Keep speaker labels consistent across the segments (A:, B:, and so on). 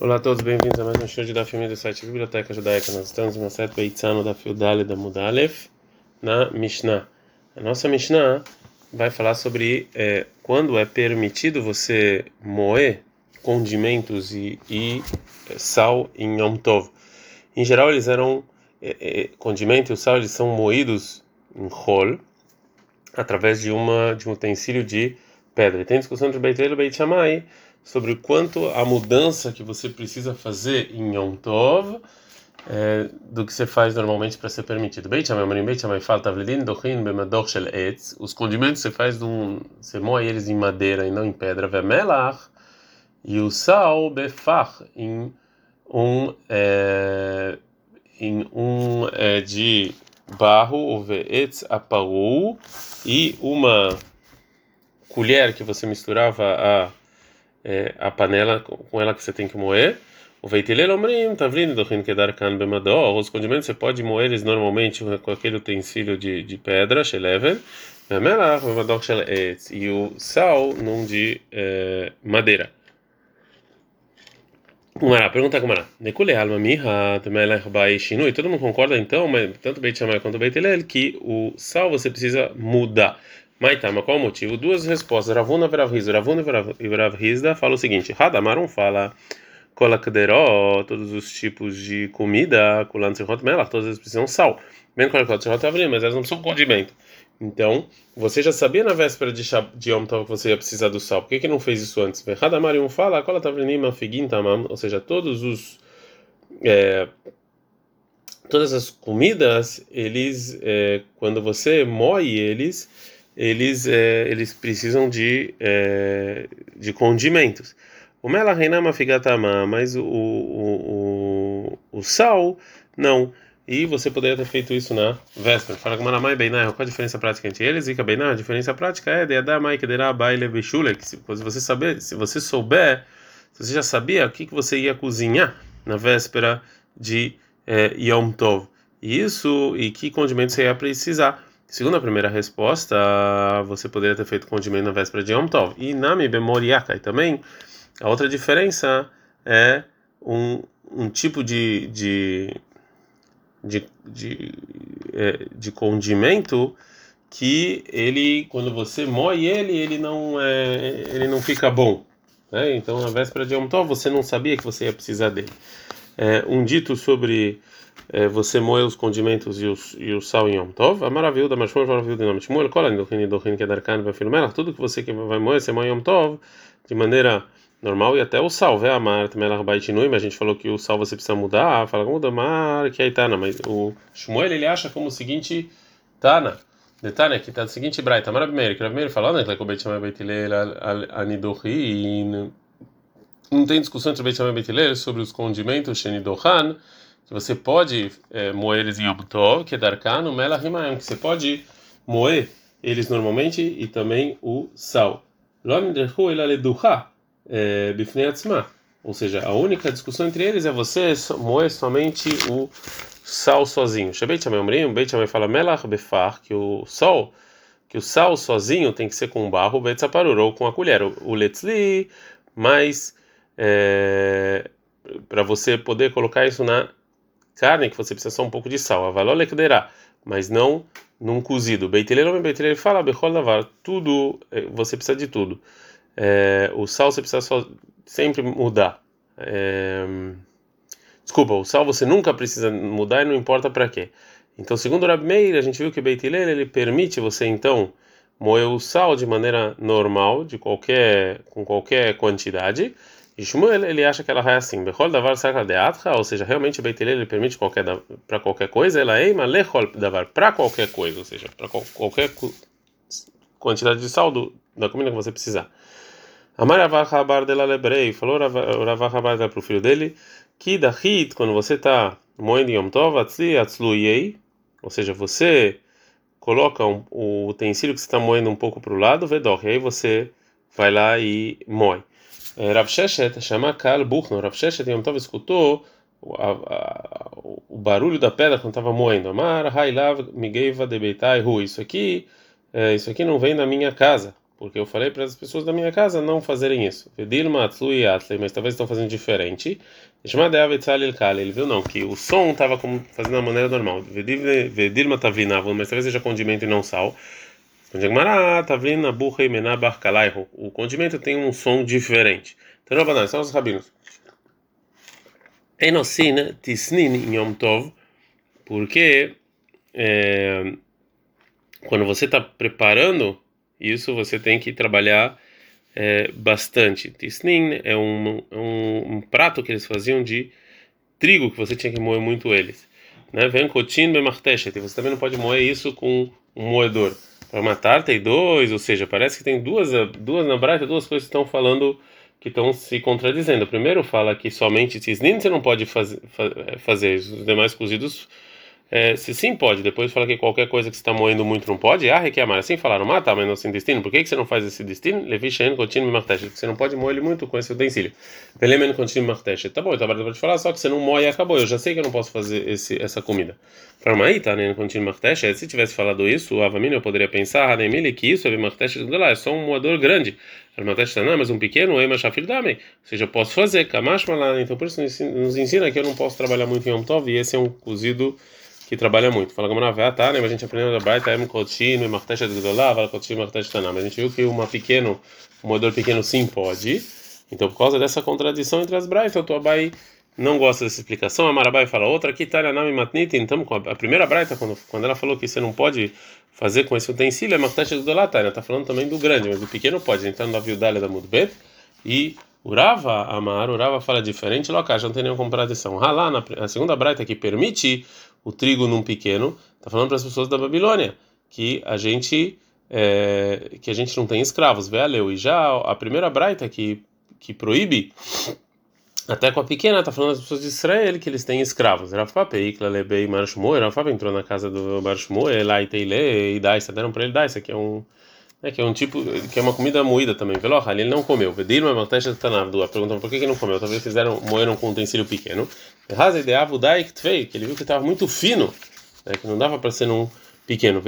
A: Olá a todos, bem-vindos a mais um show de da filme do site Biblioteca Judaica. Nós estamos no Set Beitzano da Fiudale da Mudalef na Mishnah. A nossa Mishnah vai falar sobre é, quando é permitido você moer condimentos e, e é, sal em Yom Tov. Em geral, eles eram é, é, condimento e o sal eles são moídos em rol através de uma de um utensílio de pedra. E tem discussão entre Beit El e Beit Shammai sobre quanto a mudança que você precisa fazer em Yom Tov é, do que você faz normalmente para ser permitido. Beit Shammai, Marim Beit Shammai fala Tavlidin Dochin Bemador Shel Etz. Os condimentos você faz um, você moe eles em madeira e não em pedra. Vemelach e o sal befach em um é, em um é, de barro, o ve'etz aparu e uma colher que você misturava a é, a panela com ela que você tem que moer. O veitilel omrim, tavlin do rin kedar kan bemador. Os condimentos você pode moer eles normalmente com aquele utensílio de, de pedra, sheleven. E o sal num de é, madeira. Kumara, pergunta Kumara. Nekule alma miha temelech bai shinui. Todo mundo concorda então, mas tanto Beit Shammai quanto Beit Hillel que o sal você precisa mudar. Maitama, qual o motivo? Duas respostas. Ravuna Veravrizda. Ravuna Veravrizda fala o seguinte: Radamarum fala Kolakderó, todos os tipos de comida, Kulantzerot Melach, todas eles precisam sal. Bem Avrim, mas elas não são condimento. Então, você já sabia na véspera de, de Yom Tov que você ia precisar do sal. Por que, que não fez isso antes? Radamarium fala Kolatavrinima Figin Tamam, ou seja, todos os. É, todas as comidas, eles, é, quando você moe eles, eles é, eles precisam de é, de condimentos. O mela reinama figatama, mas o, o, o, o, sal não. E você poderia ter feito isso na véspera. Fala com Manamai Beiná, qual a diferença prática entre eles? E Beiná, a diferença prática é de Adamai Kederá Baile Bechule, se você saber, se você souber, se você já sabia o que, que você ia cozinhar na véspera de é, Yom Tov. Isso e que condimentos você ia precisar. Segundo a primeira resposta, você poderia ter feito condimento na véspera de Yom Tov. E Nami Bemoriakai também, a outra diferença é um, um tipo de, de, de, de, é, de condimento que ele, quando você moe ele, ele não, é, ele não fica bom. Né? Então, na véspera de Yom Tov, você não sabia que você ia precisar dele. É, um dito sobre você moe os condimentos e, os, e o sal em Yom Tov, a maravilha da Mashmur, a maravilha do nome Shmuel, Kolan, Dochin, Dochin, Kedarkan, Vafilmelach, tudo que você vai moer, você moe Yom Tov de maneira normal e até o sal, vê amar, Melach Baitinui, mas a gente falou que o sal você precisa mudar, fala como mar, que aí tá, mas o Shmuel ele acha como o seguinte, Tana, Detalhe aqui tá o seguinte, Braita, Marabimeir, que Marabimeir falando, que o Beit Shammai Beit Hillel, Anidochin, não tem discussão entre Beit Shammai e Beit Hillel sobre os condimentos Shenidohan, que você pode é, moer eles em Yom que é Darkano, Mela Rimaem, que você pode moer eles normalmente e também o sal. É, Ou seja, a única discussão entre eles é você moer somente o sal sozinho. Shabeit Shamay Omrim, Beit Shamay fala Melach Befar, que o sal, que o sal sozinho tem que ser com barro, Beit ou com a colher. O Letzli, mas é, para você poder colocar isso na carne, que você precisa só um pouco de sal. Avalole que mas não num cozido. Beiteleiro, beiteleiro fala, bechol lavar, tudo, é, você precisa de tudo. É, o sal você precisa só, sempre mudar. É, desculpa, o sal você nunca precisa mudar e não importa para quê. Então, segundo Rabi Meir, a gente viu que o Beitileiro ele permite você então moer o sal de maneira normal, de qualquer com qualquer quantidade. Shmuel ele acha que ela vai assim, Bechol davar saca de atra, ou seja, realmente o Beit ele permite qualquer para qualquer coisa, ela é ima lechol davar para qualquer coisa, ou seja, para qualquer quantidade de saldo da comida que você precisar. Amar Ravachabar de Lebrei falou Ravachabar para o filho dele que da hit quando você está moendo Yom Tov atzli atzluyei, ou seja, você coloca um, o utensílio que você está moendo um pouco para o lado, vedor, e aí você vai lá e moe. Rav Sheshet chama Kal Buchno. Rav Sheshet Yom Tov escutou o, barulho da pedra quando estava moendo. Amar Hailav Migeiva de Beitai Ru. Isso aqui, isso aqui não vem da minha casa. porque eu falei para as pessoas da minha casa não fazerem isso. Atlui atlei, mas talvez estão fazendo diferente. Ele viu não, que o som estava fazendo da maneira normal. Mas talvez seja condimento e não sal. O condimento tem um som diferente. Então, Rabanan, são os rabinos. Enosin tisnin yom tov, porque é, quando você está preparando isso, você tem que trabalhar é, bastante. Tisnin é um, um, um, prato que eles faziam de trigo, que você tinha que moer muito eles. Né? Vem cotin bemarteshet, você também não pode moer isso com um moedor. Para matar tem dois, ou seja, parece que tem duas, duas na Braita, duas coisas que estão falando que estão se contradizendo. O primeiro fala que somente tisnin você não pode faz, fazer, os demais cozidos é, se sim pode, depois fala que qualquer coisa que está moendo muito não pode, ah, requer Assim falaram, mata, mas não sem destino. Por que, que você não faz esse destino? Levi Shen continue porque você não pode moer ele muito com esse utensílio. Pelemen continue marteche. Tá bom, então agora pode falar, só que você não moe e acabou. Eu já sei que eu não posso fazer esse, essa comida. Para aí, tá, né? Continue marteche. Se tivesse falado isso, o Avamina eu poderia pensar, Hanemili, que isso é marteche do lá, é só um moedor grande. Marteche não, mas um pequeno, Ema Shafir Dame. Ou seja, eu posso fazer, Kamash Malana. Então por isso nos ensina que eu não posso trabalhar muito em Yom Tov e esse é um cozido que trabalha muito. Fala como na tá, né? Mas a gente aprendeu da Braita, é Kotino, Martecha de Gdolá, Vala Kotino, Martecha Taná. Mas a gente viu que uma pequeno, um moedor pequeno sim pode. Então, por causa dessa contradição entre as Braitas, o Tuabai não gosta dessa explicação. A Marabai fala outra, aqui tá Nami Matnit. Então, a primeira Braita, quando, quando ela falou que você não pode fazer com esse utensílio, é Martecha de Gdolá, tá? Ela tá falando também do grande, mas do pequeno pode. Então, da Viudália da Mudbet e Urava Amar, Urava fala diferente, Loca, já não tem nenhuma contradição. Halá, na segunda braita que permite o trigo num pequeno, está falando para as pessoas da Babilônia que a gente é, que a gente não tem escravos, leu. E já a primeira braita que que proíbe até com a pequena, está falando das pessoas de Israel que eles têm escravos. Rafa Peikla, Lebei, Marshmoe, Rafa entrou na casa do Marshmoe, lá e Teile, e Daisa, deram para ele Daisa, que é um é que é um tipo, que é uma comida moída também. Veloha, ele não comeu. Vedir uma maltecha tanavdu. Perguntam por que ele não comeu. Talvez fizeram, moeram com um utensílio pequeno. De avudai que ele viu que estava muito fino, né, que não dava para ser um pequeno.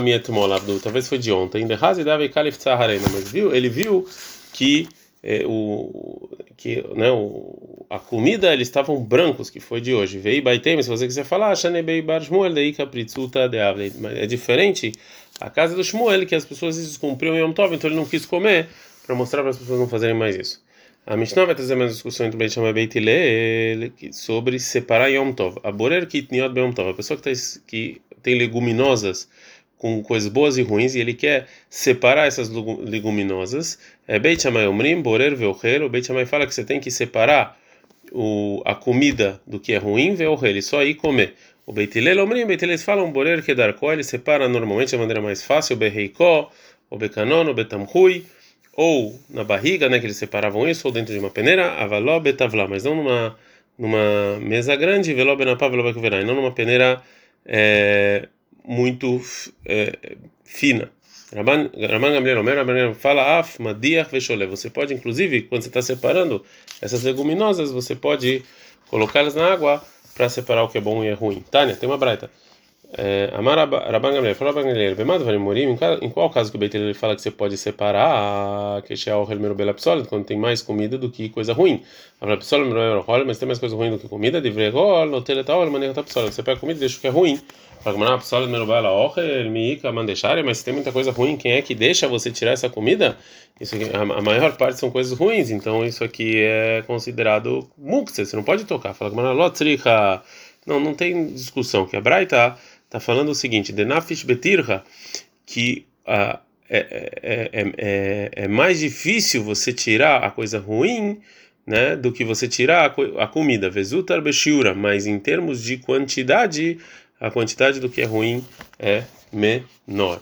A: Mietmol abdu. Talvez foi de ontem. De de kalif tzaharena. Mas viu, ele viu que é, o que né o, a comida eles estavam brancos que foi de hoje veio baitem se você quiser falar shanebei bar shmuel dei kapritzuta de é diferente a casa do Shmuel, que as pessoas descumpriam Yom Tov, então ele não quis comer para mostrar para as pessoas não fazerem mais isso. A Mishnah vai trazer mais discussão entre Beit Shammai e Beit Hillel sobre separar Yom Tov. A Borer Kitniot Yom Tov, a pessoa que, tá, que tem leguminosas com coisas boas e ruins e ele quer separar essas leguminosas. É Beit Shammai Omrim, Borer Veocher. O Beit Shammai fala que você tem que separar o, a comida do que é ruim, Veocher, e só aí comer. O Beitilel Omrim, Beitileles falam Borer que Darko, ele separa normalmente de maneira mais fácil, o Beheiko, o Bekanon, o Betamhui, ou na barriga, né, que eles separavam isso, ou dentro de uma peneira, Avaló, Betavlá, mas não numa, numa mesa grande, Veló, Benapá, Veló, Bekuverá, e não numa peneira é, muito é, fina. Raman Gamliel Omer, Raman fala af, madiach veshole. Você pode, inclusive, quando você está separando essas leguminosas, você pode colocá-las na água para separar o que é bom e é ruim. Tânia, tem uma braita. É, Amar Rabban Gamliel, fala Rabban Gamliel, Morim, em qual caso que o Beit ele fala que você pode separar que é o Helmero Bela Psolet, quando tem mais comida do que coisa ruim. Mas tem mais coisa ruim do que comida, de Vregol, no Teletaol, maneira da Psolet. Você pega comida e deixa o que é ruim. Mas tem muita coisa ruim, quem é que deixa você tirar essa comida? Isso aqui, a, a maior parte são coisas ruins, então isso aqui é considerado mukse, você não pode tocar. Fala não, não tem discussão. Que a Braita está falando o seguinte: Denafish betirha, que uh, é, é, é, é, mais difícil você tirar a coisa ruim né, do que você tirar a, a comida. Vezutar beshiura, mas em termos de quantidade a quantidade do que é ruim é menor.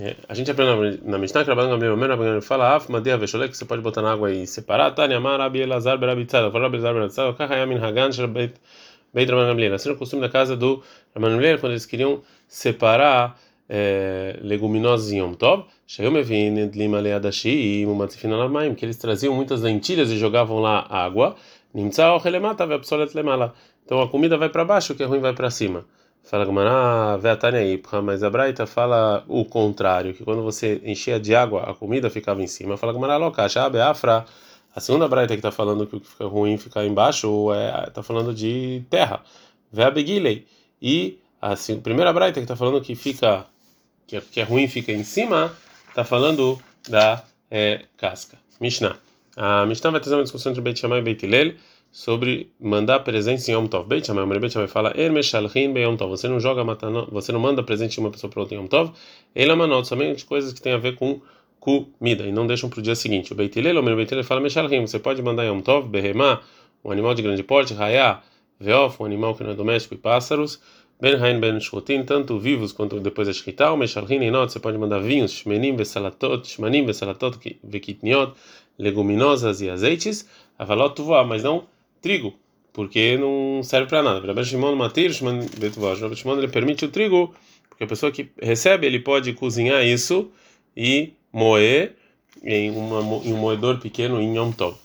A: É, a gente aprende na, na Mishnah que Rabban Gamliel fala af vesholek que você pode botar na água e separar. Tani amar Rabi Elazar berabitzada. Fala Rabi Elazar berabitzada. Kahayamin hagan shalbeit beit Rabban Gamliel. Assim o costume da casa do Rabban Gamliel quando eles queriam separar é, leguminosas em Yom Tov. Chegou me vindo lima leadashi e mumatzifina lamaim que eles traziam muitas lentilhas e jogavam lá água. Nimtza o relemata ve lemala. Então a comida vai para baixo, o que é ruim vai para cima. Fala Gamara, Veatania Ipra, mas a Braita fala o contrário, que quando você enchia de água, a comida ficava em cima. Fala Gamara, Loka, Shabe Afra, a segunda Braita que está falando que o que fica ruim fica embaixo, é, tá falando de terra. Veabegilei. E a primeira Braita que está falando que fica, que é, que é ruim fica em cima, está falando da é, casca. Mishnah. A Mishnah vai trazer uma discussão entre Beit Shammai e Beit Hillel sobre mandar presente em Yom Tov. Beit Shammai, Beit Shammai fala, Er Yom Tov. Você não joga matano, você não manda presente de uma pessoa para outra em Yom Tov. Ele manot, somente coisas que têm a ver com comida e não deixam para o dia seguinte. O Beit Hillel, o Beit fala meshalchin. Você pode mandar Yom Tov, behemá, um animal de grande porte, raya, veof, um animal que não é doméstico e pássaros. Ben Hain Ben Shkotin, tanto vivos quanto depois da Shkita, o Meshalhin e Not, você pode mandar vinhos, Shmenim Vesalatot, Shmanim Vesalatot, Vekitniot, leguminosas e azeites, Avalot Tuvá, mas não trigo, porque não serve para nada. Rabbi Shimon Matir, Rabbi Shimon ele permite o trigo, porque a pessoa que recebe, ele pode cozinhar isso e moer em, uma, em um moedor pequeno em Yom Tov.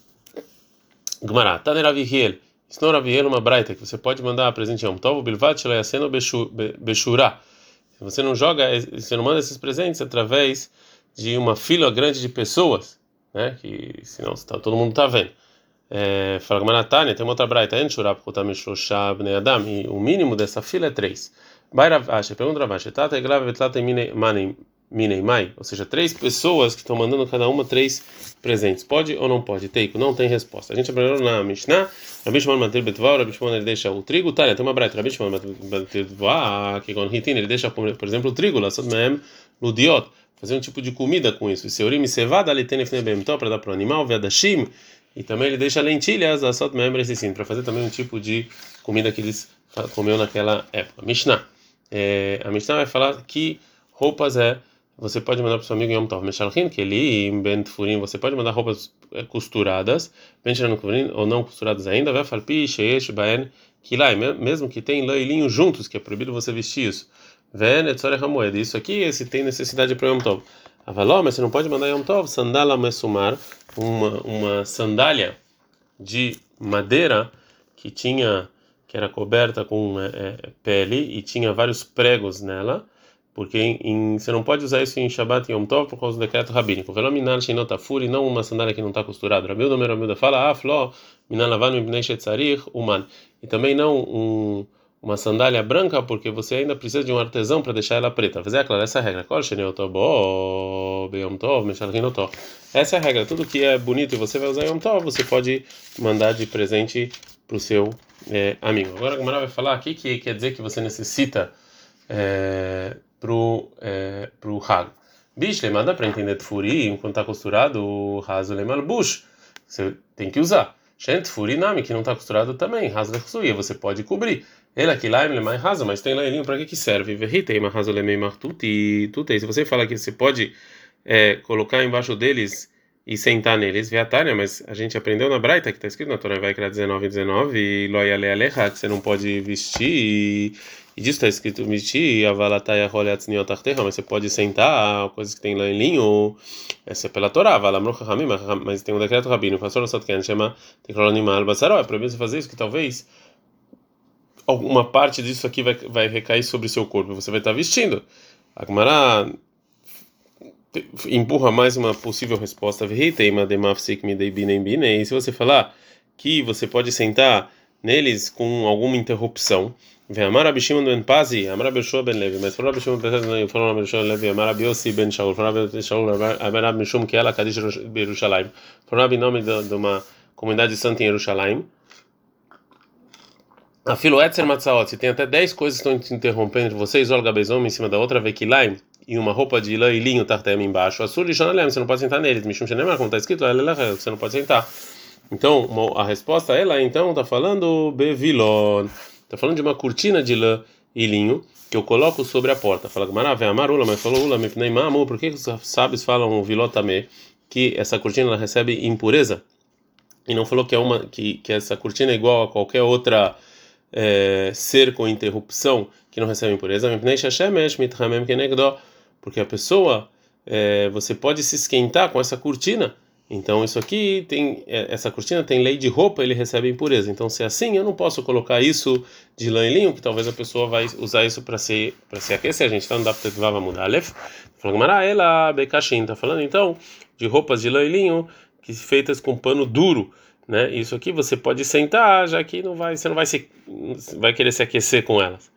A: Gmará, Taneravihiel, Ensinou Raviel uma braita que você pode mandar presente a um tovo bilvat shlayaseno beshurá. Você não joga, você não manda esses presentes através de uma fila grande de pessoas, né? Que senão tá, todo mundo está vendo. É, fala que Manatânia tem uma outra braita, adam e o mínimo dessa fila é três. Baira acha, pergunta Ravashi, tata egrava vetlata manem Mineimai, ou seja, três pessoas que estão mandando cada uma três presentes. Pode ou não pode? Teiko, não tem resposta. A gente aprendeu na Mishnah, Rabi Shimon Matir Betval, Rabi ele deixa o trigo, tá, tem uma breta, Rabi Shimon Matir Betval, que com Ritin ele deixa, por exemplo, o trigo, mem, ludiot, fazer um tipo de comida com isso. Seurim cevada, ali tem então para dar para o animal, vedashim, e também ele deixa lentilhas, só mem, para fazer também um tipo de comida que eles comeu naquela época. Mishnah, é, a Mishnah vai falar que roupas é você pode mandar para o seu amigo Yom Tov Meshalchin, que ele em Ben Furim, você pode mandar roupas eh, costuradas, Ben Furim, ou não costuradas ainda, vai falpi, sheish, baen, kilai, mesmo que tem lã e linho juntos, que é proibido você vestir isso. Ven, etzore hamoed, isso aqui, esse tem necessidade para Yom Tov. Avaló, mas você não pode mandar Yom Tov, sandala mesumar, uma, uma sandália de madeira que tinha, que era coberta com é, pele e tinha vários pregos nela, porque em, em, você não pode usar isso em Shabbat e Yom Tov por causa do decreto rabínico. Velo minar shinotafuri, não uma sandália que não está costurada. Rabilda Meramilda fala, ah, fló, minar lavan mibnei shetzarich, uman. E também não um, uma sandália branca, porque você ainda precisa de um artesão para deixar ela preta. Fazer é claro essa regra. Essa é a regra. Tudo que é bonito e você vai usar Yom Tov, você pode mandar de presente para o seu é, amigo. Agora a Gamara vai falar aqui que quer dizer que você necessita. É, pro é, pro Hag. Bicho, dá para entender Tfuri, enquanto está costurado, o raso lemal bush. Você tem que usar. Shent Tfuri nami, que não está costurado também, raso você pode cobrir. Ele aqui lá é raso, mas tem leilinho para que que serve? Verritei, raso lemei martuti, tutei. Se você fala que você pode é, colocar embaixo deles e sentar neles, viatária, mas a gente aprendeu na Braita, que está escrito na Torá, vai criar 19 19, e loia aleha, que você não pode vestir e e disso está escrito Miti, Avalataya Roleatzniot Arterra, mas você pode sentar coisas que tem lá em linho, essa é pela Torá, mas tem um decreto rabino, pastor Satken, chama Tecronimal Basaró, é proibido você fazer isso, que talvez alguma parte disso aqui vai, vai recair sobre seu corpo, você vai estar vestindo. A empurra mais uma possível resposta. E se você falar que você pode sentar neles com alguma interrupção. Vem Amar Abishimon ben Pazi, Amar Abishua ben Levi, mas falou Abishimon ben Levi, falou Abishua ben Levi, Amar Abiosi ben Shaul, falou Abishua ben Shaul, Amar Abishum que é ela Kadish Yerushalayim, falou Abinome de uma comunidade santa em Yerushalayim, Afilo Etzer Matzaot, se tem até 10 coisas que estão te interrompendo vocês, Olga Bezom em cima da outra, Vekilaim, e uma roupa de lã e linho tartem embaixo, Assur e Shanalem, você não pode sentar neles, Mishum Shenemar, como está escrito, você não pode sentar. Então, a resposta ela então está falando Bevilon. Está falando de uma cortina de lã e linho que eu coloco sobre a porta. Fala Maravé Amarula, mas falou Ula, Mipneimamu, por que os sábios falam vilotame que essa cortina ela recebe impureza? E não falou que é uma que, que essa cortina é igual a qualquer outra é, ser com interrupção que não recebe impureza? Porque a pessoa, é, você pode se esquentar com essa cortina Então isso aqui tem essa cortina tem lei de roupa, ele recebe impureza. Então se é assim, eu não posso colocar isso de lã e linho, que talvez a pessoa vai usar isso para se para se aquecer. A gente está no Daftet Vava Mudalef. Ela Bekashin, tá falando então de roupas de lã e linho que feitas com pano duro, né? Isso aqui você pode sentar, já que não vai, você não vai se vai querer se aquecer com elas.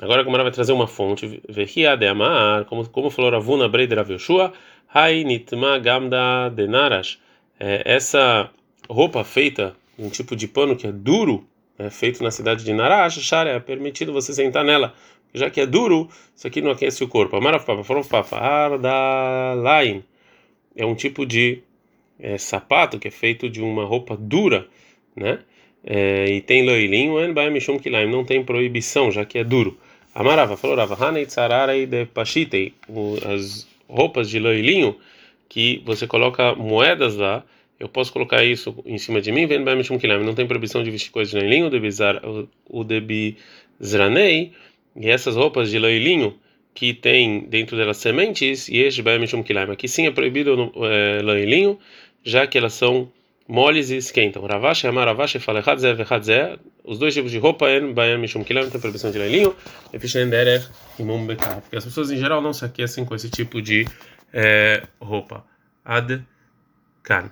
A: Agora como ela vai trazer uma fonte, Vehia de Amar, como como falou Ravuna Breider Avyoshua, Hai Nitma Gamda Denarash. É, essa roupa feita um tipo de pano que é duro, é feito na cidade de Narash, Shara, é permitido você sentar nela, já que é duro, isso aqui não aquece o corpo. Amaraf Papa, Forof Papa, Ardalain. É um tipo de é, sapato que é feito de uma roupa dura, né? É, e tem loilinho, não tem proibição, já que é duro. Amarava, falou Rava, Hanei de Pashitei, as roupas de loilinho que você coloca moedas lá, eu posso colocar isso em cima de mim, vendo Kilam, não tem proibição de vestir coisas de loilinho, o de Bizranei, e essas roupas de loilinho que tem dentro delas sementes, e este Kilam, aqui sim é proibido é, loilinho, já que elas são moles e esquentam. Ravashi amar Ravashi fala Hadze Hadze, os dois tipos de roupa en Bayan Mishum Kilam tem proibição de leilinho, e Fishen Derer e Mum Bekar. Porque as pessoas em geral não se aquecem com esse tipo de é, roupa. Ad Kan.